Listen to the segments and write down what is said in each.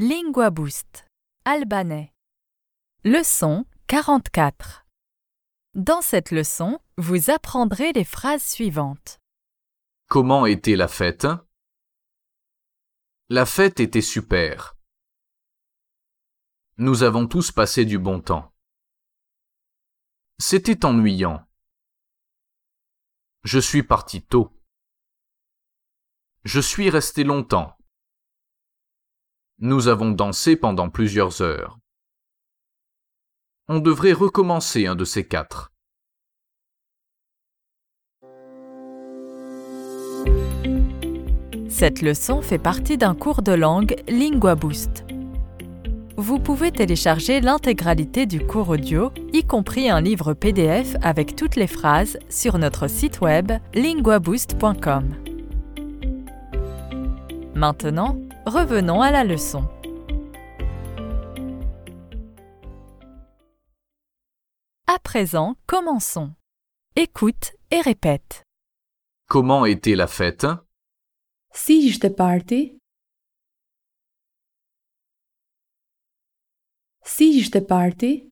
Lingua Boost. Albanais. Leçon 44. Dans cette leçon, vous apprendrez les phrases suivantes. Comment était la fête? La fête était super. Nous avons tous passé du bon temps. C'était ennuyant. Je suis parti tôt. Je suis resté longtemps. Nous avons dansé pendant plusieurs heures. On devrait recommencer un de ces quatre. Cette leçon fait partie d'un cours de langue Lingua Boost. Vous pouvez télécharger l'intégralité du cours audio, y compris un livre PDF avec toutes les phrases, sur notre site web linguaboost.com. Maintenant, revenons à la leçon. À présent, commençons. Écoute et répète. Comment était la fête? Si ishte parti? Si ishte parti?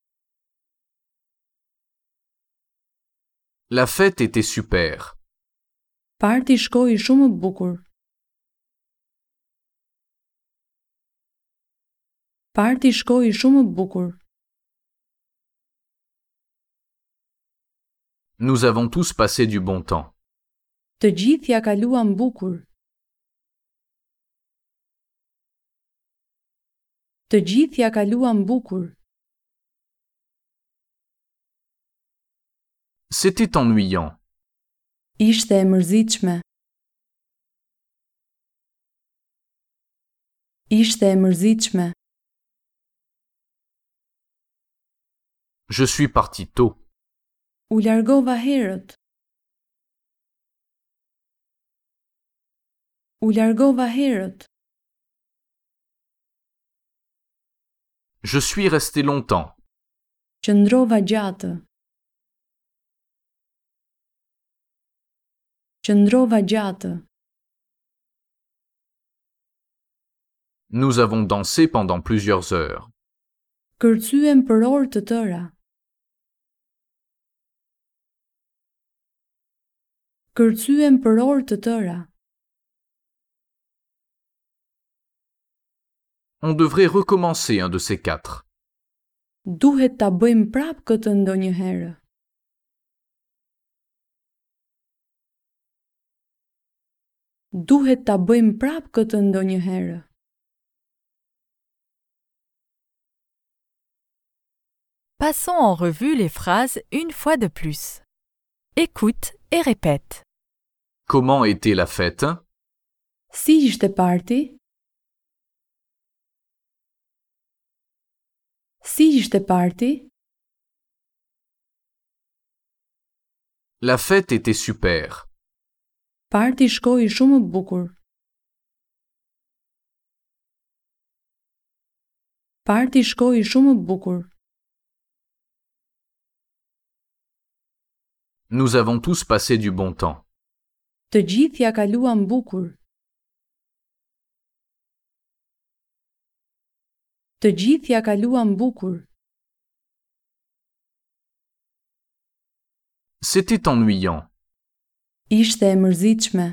La fête était super. Parti shkoi shumë bukur. Parti shkoi shumë bukur. Nous avons tous passé du bon temps. Të gjithë ja kaluam bukur. Të gjithë ja kaluam bukur. C'était ennuyant. Ishte e mërzitshme. Ishte e mërzitshme. Je suis parti tôt. U largova herët. U largova herët. Je suis resté longtemps. Qëndrova gjatë. Qëndrova gjatë. Nous avons dansé pendant plusieurs heures. Kërcyem për orë të tëra. Kërcyem për orë të tëra. On devrait recommencer un de ces quatre. Duhet ta bëjmë prap këtë ndonjëherë. Duhet ta bëjmë prap këtë ndonjëherë. Passons en revue les phrases une fois de plus. Écoute et répète. Comment était la fête? Si ishte parti? Si ishte parti? La fête était super. Parti shkoi shumë bukur. Parti shkoi shumë bukur. Nous avons tous passé du bon temps. Të gjithë ja kaluam bukur. Të gjithë ja kaluam bukur. C'était ennuyant. Ishte e mërzitshme.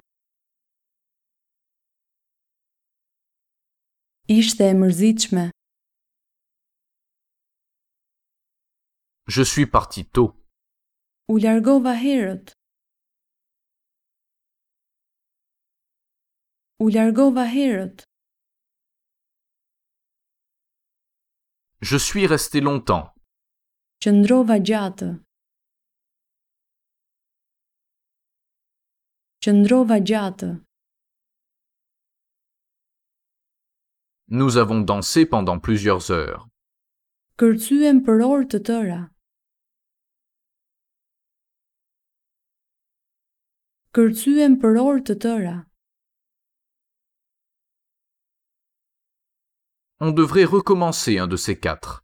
Ishte e mërzitshme. Je suis parti tôt. U largova herët. U largova herët. Je suis resté longtemps. Qëndrova gjatë. Qëndrova gjatë. Nous avons dansé pendant plusieurs heures. Kërcyem për orë të tëra. Kërcyem për orë të tëra. on devrait recommencer un de ces quatre.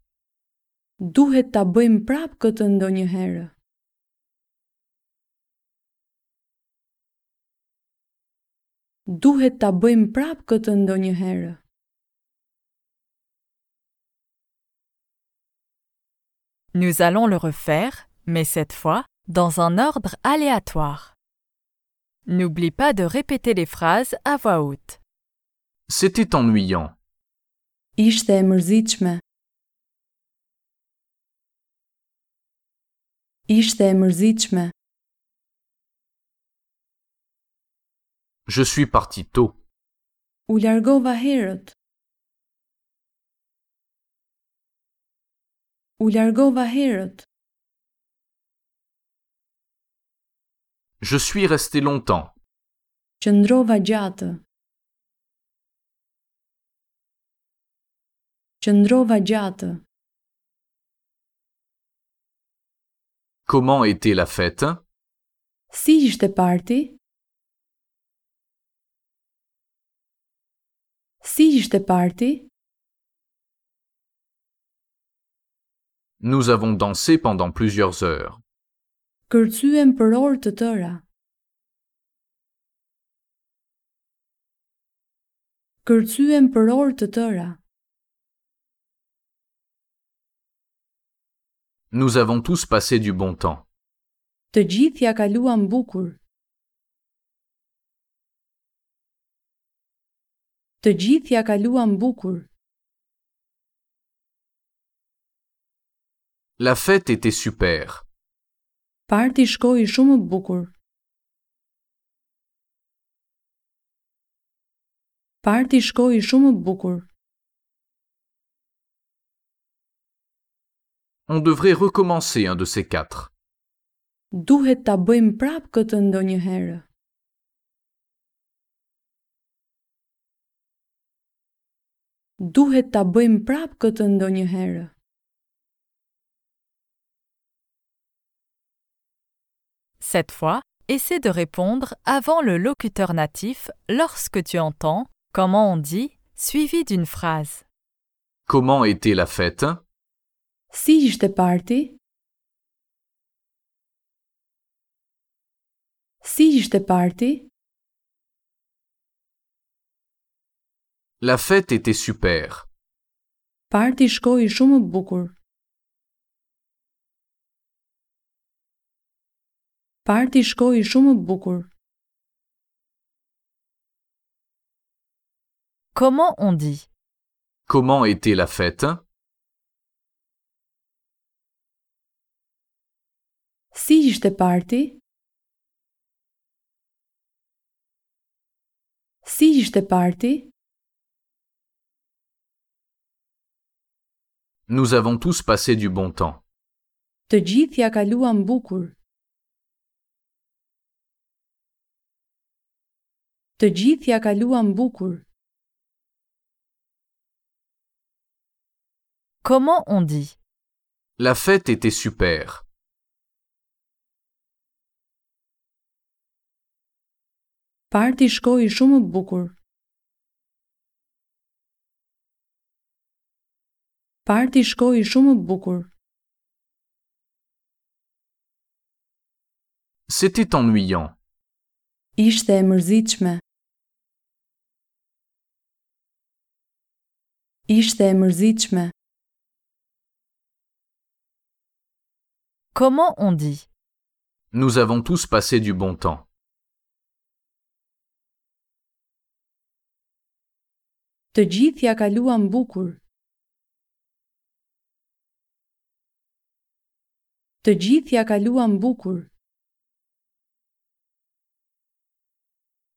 Nous allons le refaire, mais cette fois dans un ordre aléatoire. N'oublie pas de répéter les phrases à voix haute. C'était ennuyant. Ishte e mërzitshme. Ishte e mërzitshme. Je suis parti tôt. U largova herët. U largova herët. Je suis resté longtemps. Qëndrova gjatë. Qëndrova gjatë. Comment était la fête? Si ishte parti? Si ishte parti? Nous avons dansé pendant plusieurs heures. Kërcyem për orë të tëra. Kërcyem për orë të tëra. Nous avons tous passé du bon temps. Të gjithë ja kaluam bukur. Të gjithë ja kaluam bukur. La fête était super. Parti shkoi shumë bukur. Parti shkoi shumë bukur. On devrait recommencer un de ces quatre. Duhet ta bëjmë prap këtë ndonjëherë. Duhet ta bëjmë prap këtë ndonjëherë. Cette fois, essaie de répondre avant le locuteur natif lorsque tu entends comment on dit suivi d'une phrase. Comment était la fête? Si ishte parti? Si ishte parti? La fête était super. Parti shkoi shumë bukur. Parti shkoi shumë bukur. Comment on dit? Comment était la fête? Si ishte parti? Si ishte parti? Nous avons tous passé du bon temps. Të gjithë ja kaluam bukur. Të gjithë ja kaluam bukur. Comment on dit? La fête était super. Parti shkoi shumë bukur. Parti shkoi shumë bukur. C'était ennuyant. Ishte e mërzitshme. Ishte e mërzitshme. Comment on dit? Nous avons tous passé du bon temps. Të gjithë ja kaluam bukur. Të gjithë ja kaluam bukur.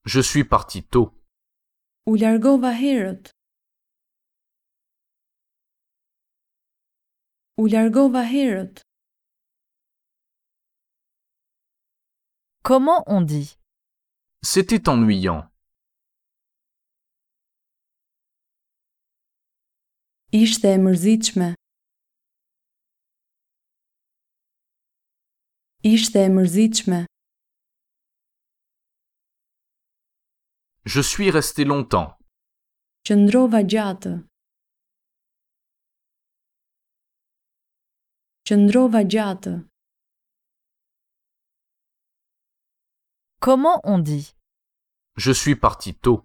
Je suis parti tôt. U largova herët. U largova herët. Comment on dit? C'était ennuyant. Ishte e mërzitshme. Ishte e mërzitshme. Je suis resté longtemps. Qëndrova gjatë. Qëndrova gjatë. Comment on dit? Je suis parti tôt.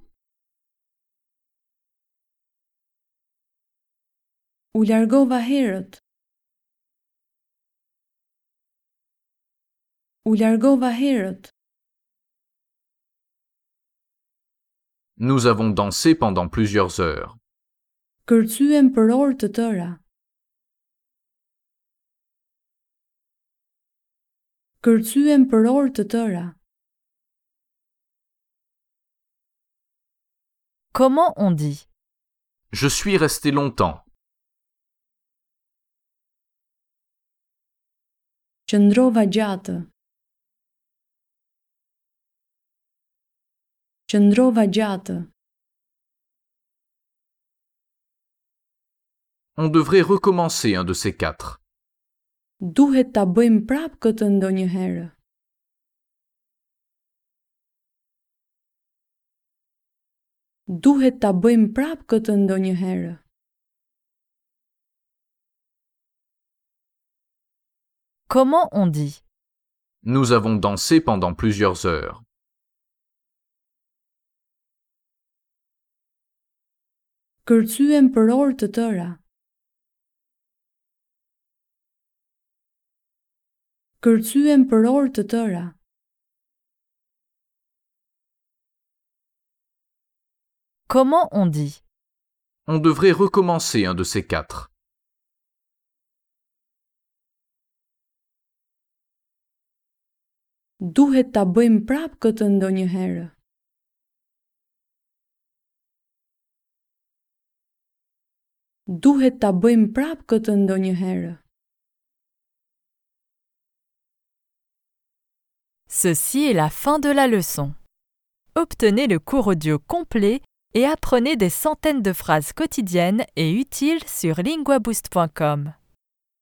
U largova herët. U largova herët. Nous avons dansé pendant plusieurs heures. Kërcyem për orë të tëra. Kërcyem për orë të tëra. Comment on dit? Je suis resté longtemps. Qëndrova gjatë. Qëndrova gjatë. On devrait recommencer un de ces quatre. Duhet ta bëjmë prap këtë ndonjëherë. Duhet ta bëjmë prap këtë ndonjëherë. Comment on dit? Nous avons dansé pendant plusieurs heures. Kërcyem për orë të tëra. Kërcyem për orë të tëra. Comment on dit? On devrait recommencer un de ces quatre. Ceci est la fin de la leçon. Obtenez le cours audio complet et apprenez des centaines de phrases quotidiennes et utiles sur linguaboost.com.